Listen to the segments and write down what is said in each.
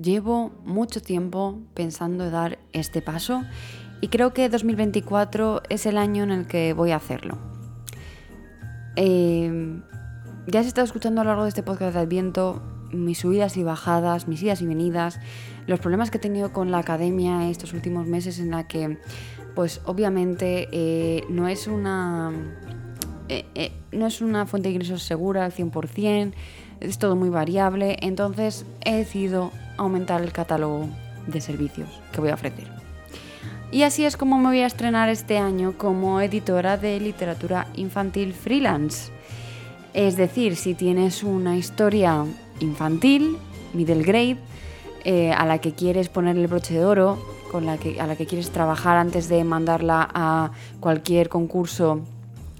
llevo mucho tiempo pensando dar este paso y creo que 2024 es el año en el que voy a hacerlo. Eh, ya has estado escuchando a lo largo de este podcast de Adviento mis subidas y bajadas, mis idas y venidas, los problemas que he tenido con la academia estos últimos meses en la que, pues obviamente eh, no es una... Eh, no es una fuente de ingresos segura al 100%, es todo muy variable, entonces he decidido aumentar el catálogo de servicios que voy a ofrecer. Y así es como me voy a estrenar este año como editora de literatura infantil freelance. Es decir, si tienes una historia infantil, middle grade, eh, a la que quieres poner el broche de oro, con la que, a la que quieres trabajar antes de mandarla a cualquier concurso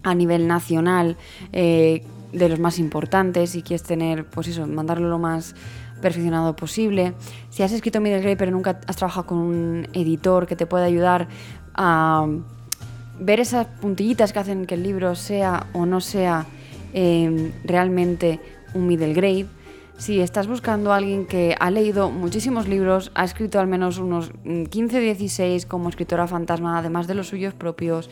a nivel nacional, eh, de los más importantes, y quieres tener, pues eso, mandarlo lo más perfeccionado posible. Si has escrito middle grade pero nunca has trabajado con un editor que te pueda ayudar a ver esas puntillitas que hacen que el libro sea o no sea eh, realmente un middle grade, si estás buscando a alguien que ha leído muchísimos libros, ha escrito al menos unos 15 16 como escritora fantasma, además de los suyos propios,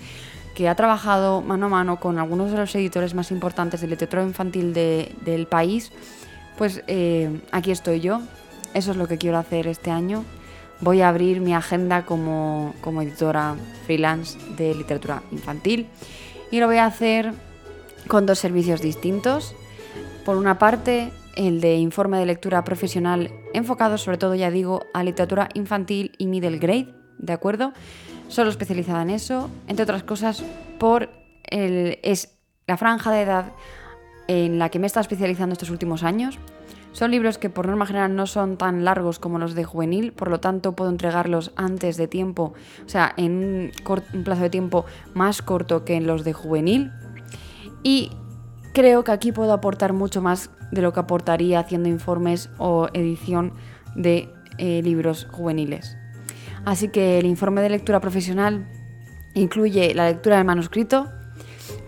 que ha trabajado mano a mano con algunos de los editores más importantes de literatura infantil del país, pues eh, aquí estoy yo. Eso es lo que quiero hacer este año. Voy a abrir mi agenda como, como editora freelance de literatura infantil y lo voy a hacer con dos servicios distintos. Por una parte, el de informe de lectura profesional enfocado sobre todo, ya digo, a literatura infantil y middle grade, ¿de acuerdo? Solo especializada en eso, entre otras cosas, por el, es la franja de edad en la que me he estado especializando estos últimos años. Son libros que por norma general no son tan largos como los de juvenil, por lo tanto puedo entregarlos antes de tiempo, o sea, en un, plazo de tiempo más corto que en los de juvenil. Y creo que aquí puedo aportar mucho más de lo que aportaría haciendo informes o edición de eh, libros juveniles. Así que el informe de lectura profesional incluye la lectura del manuscrito,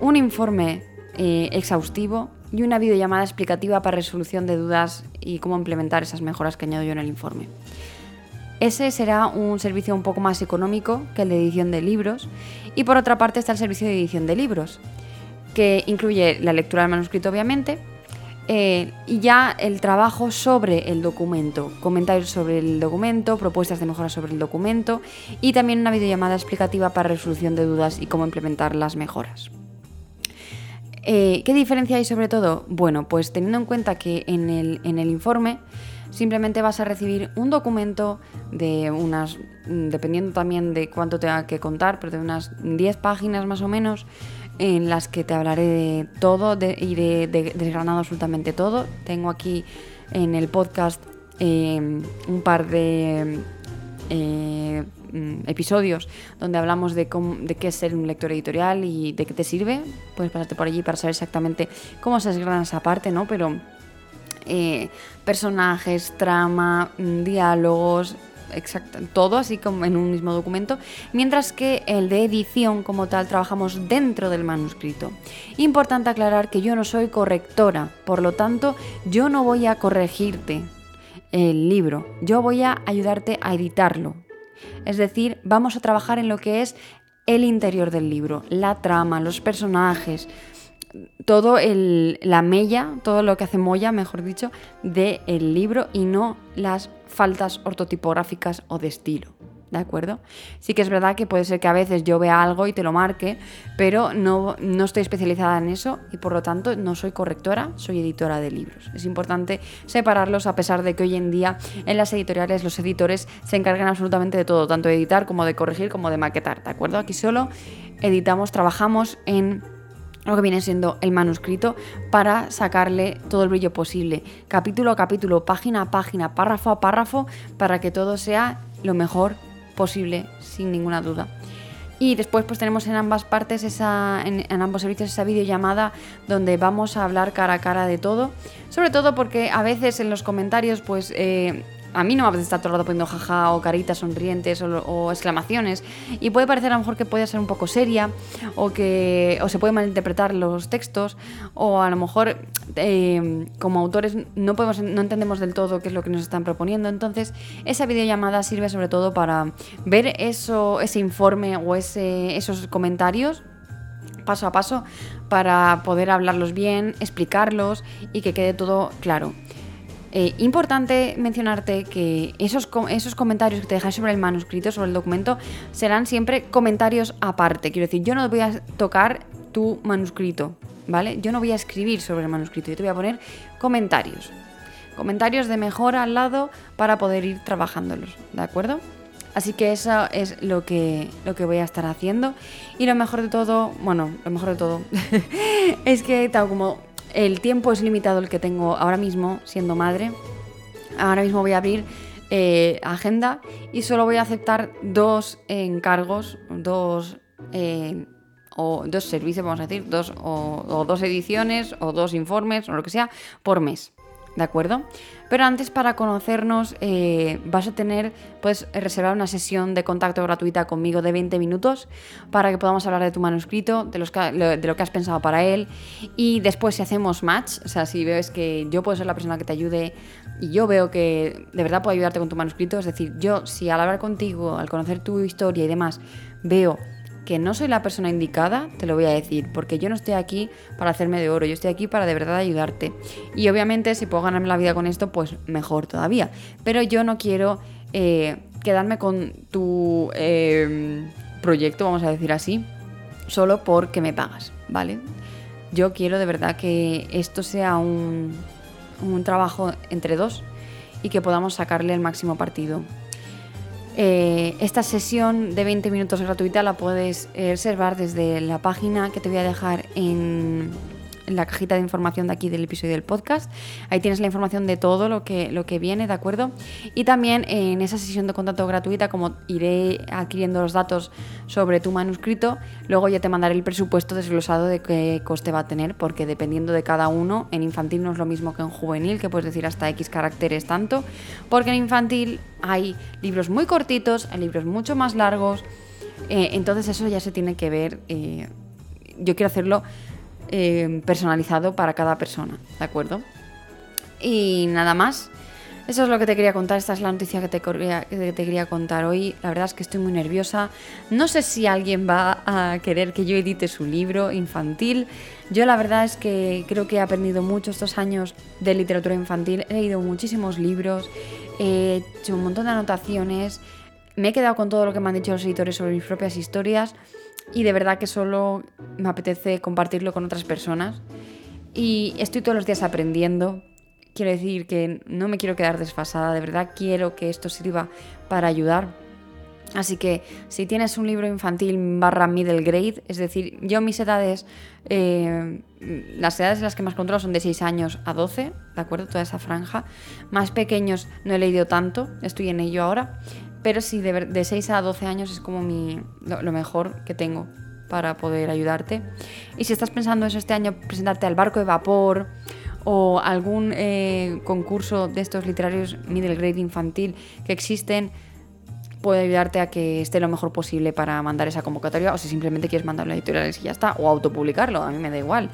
un informe eh, exhaustivo y una videollamada explicativa para resolución de dudas y cómo implementar esas mejoras que añado yo en el informe. Ese será un servicio un poco más económico que el de edición de libros y por otra parte está el servicio de edición de libros, que incluye la lectura del manuscrito obviamente, eh, y ya el trabajo sobre el documento, comentarios sobre el documento, propuestas de mejora sobre el documento y también una videollamada explicativa para resolución de dudas y cómo implementar las mejoras. Eh, ¿Qué diferencia hay sobre todo? Bueno, pues teniendo en cuenta que en el, informe simplemente vas a recibir un documento de unas, dependiendo también de cuánto tenga que contar, pero de unas 10 páginas más o menos, en las que te hablaré de todo y de, desgranado absolutamente todo. Tengo aquí en el podcast em, un par de eh, mm, episodios donde hablamos de, de qué es ser un lector editorial y de qué te sirve. Puedes pasarte por allí para saber exactamente cómo se desgrana esa parte, ¿no? Pero eh, personajes, trama, mm, diálogos, exacto, todo así como en un mismo documento, mientras que el de edición como tal trabajamos dentro del manuscrito. Importante aclarar que yo no soy correctora, por lo tanto yo no voy a corregirte el libro, yo voy a ayudarte a editarlo. Es decir, vamos a trabajar en lo que es el interior del libro, la trama, los personajes, todo el, la mella, todo lo que hace molla, mejor dicho, del libro y no las faltas ortotipográficas o de estilo. ¿De acuerdo? Sí que es verdad que puede ser que a veces yo vea algo y te lo marque, pero no, no estoy especializada en eso y por lo tanto no soy correctora, soy editora de libros. Es importante separarlos a pesar de que hoy en día en las editoriales los editores se encargan absolutamente de todo, tanto de editar como de corregir como de maquetar, ¿de acuerdo? Aquí solo editamos, trabajamos en lo que viene siendo el manuscrito para sacarle todo el brillo posible, capítulo a capítulo, página a página, párrafo a párrafo, para que todo sea lo mejor posible, sin ninguna duda. Y después pues tenemos en ambas partes, esa, en, ambos servicios, esa videollamada donde vamos a hablar cara a cara de todo. Sobre todo porque a veces en los comentarios pues eh, a mí no me apetece estar todo el rato poniendo jaja o caritas sonrientes o, exclamaciones. Y puede parecer a lo mejor que puede ser un poco seria o que o se puede malinterpretar los textos o a lo mejor eh, como autores no, podemos, no entendemos del todo qué es lo que nos están proponiendo. Entonces esa videollamada sirve sobre todo para ver eso, ese informe o ese, esos comentarios paso a paso para poder hablarlos bien, explicarlos y que quede todo claro. Eh, importante mencionarte que esos, esos comentarios que te dejáis sobre el manuscrito, sobre el documento, serán siempre comentarios aparte. Quiero decir, yo no voy a tocar tu manuscrito, ¿vale? Yo no voy a escribir sobre el manuscrito, yo te voy a poner comentarios. Comentarios de mejora al lado para poder ir trabajándolos, ¿de acuerdo? Así que eso es lo que, lo que voy a estar haciendo. Y lo mejor de todo, bueno, lo mejor de todo, es que tal como el tiempo es limitado el que tengo ahora mismo siendo madre, ahora mismo voy a abrir eh, agenda y solo voy a aceptar dos encargos, dos... Eh, o dos servicios, vamos a decir, dos, o dos ediciones, o dos informes, o lo que sea, por mes. ¿De acuerdo? Pero antes para conocernos eh, vas a tener, puedes reservar una sesión de contacto gratuita conmigo de 20 minutos para que podamos hablar de tu manuscrito, de, los de lo que has pensado para él y después si hacemos match, o sea, si ves que yo puedo ser la persona que te ayude y yo veo que de verdad puedo ayudarte con tu manuscrito, es decir, yo si al hablar contigo, al conocer tu historia y demás, veo que no soy la persona indicada, te lo voy a decir, porque yo no estoy aquí para hacerme de oro, yo estoy aquí para de verdad ayudarte. Y obviamente si puedo ganarme la vida con esto, pues mejor todavía. Pero yo no quiero eh, quedarme con tu eh, proyecto, vamos a decir así, solo porque me pagas, ¿vale? Yo quiero de verdad que esto sea un, un trabajo entre dos y que podamos sacarle el máximo partido. Eh, esta sesión de 20 minutos gratuita la puedes reservar desde la página que te voy a dejar en, en la cajita de información de aquí del episodio del podcast. Ahí tienes la información de todo lo que, lo que viene, ¿de acuerdo? Y también en esa sesión de contacto gratuita, como iré adquiriendo los datos sobre tu manuscrito, luego ya te mandaré el presupuesto desglosado de qué coste va a tener, porque dependiendo de cada uno, en infantil no es lo mismo que en juvenil, que puedes decir hasta X caracteres tanto, porque en infantil hay libros muy cortitos, hay libros mucho más largos, eh, entonces eso ya se tiene que ver. Eh, yo quiero hacerlo eh, personalizado para cada persona, ¿de acuerdo? Y nada más. Eso es lo que te quería contar, esta es la noticia que te, que te, quería contar hoy. La verdad es que estoy muy nerviosa. No sé si alguien va a querer que yo edite su libro infantil. Yo la verdad es que creo que he aprendido mucho estos años de literatura infantil. He leído muchísimos libros, he hecho un montón de anotaciones. Me he quedado con todo lo que me han dicho los editores sobre mis propias historias y de verdad que solo me apetece compartirlo con otras personas. Y estoy todos los días aprendiendo. Quiero decir que no me quiero quedar desfasada, de verdad quiero que esto sirva para ayudar. Así que si tienes un libro infantil barra middle grade, es decir, yo mis edades, eh, las edades en las que más controlo son de 6 años a 12, ¿de acuerdo? Toda esa franja. Más pequeños no he leído tanto, estoy en ello ahora. Pero sí, de, 6 a 12 años es como mi, lo, mejor que tengo para poder ayudarte. Y si estás pensando eso este año, presentarte al barco de vapor o algún eh, concurso de estos literarios middle grade infantil que existen, puede ayudarte a que esté lo mejor posible para mandar esa convocatoria o si simplemente quieres mandarlo a editoriales y ya está, o autopublicarlo, a mí me da igual.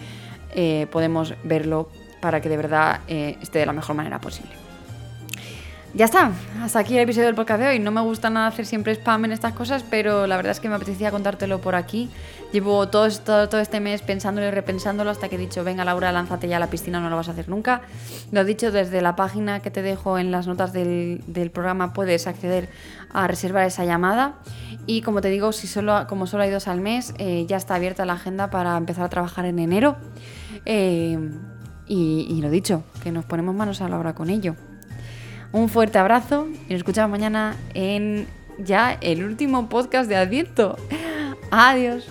Eh, podemos verlo para que de verdad eh, esté de la mejor manera posible. Ya está, hasta aquí el episodio del podcast de hoy. No me gusta nada hacer siempre spam en estas cosas, pero la verdad es que me apetecía contártelo por aquí. Llevo todo, todo, este mes pensándolo y repensándolo hasta que he dicho, venga Laura, lánzate ya a la piscina, no lo vas a hacer nunca. Lo he dicho desde la página que te dejo en las notas del, programa, puedes acceder a reservar esa llamada. Y como te digo, si solo, como solo hay dos al mes, eh, ya está abierta la agenda para empezar a trabajar en enero. Eh, y, y lo dicho, que nos ponemos manos a la obra con ello. Un fuerte abrazo y nos escuchamos mañana en ya el último podcast de Adviento. Adiós.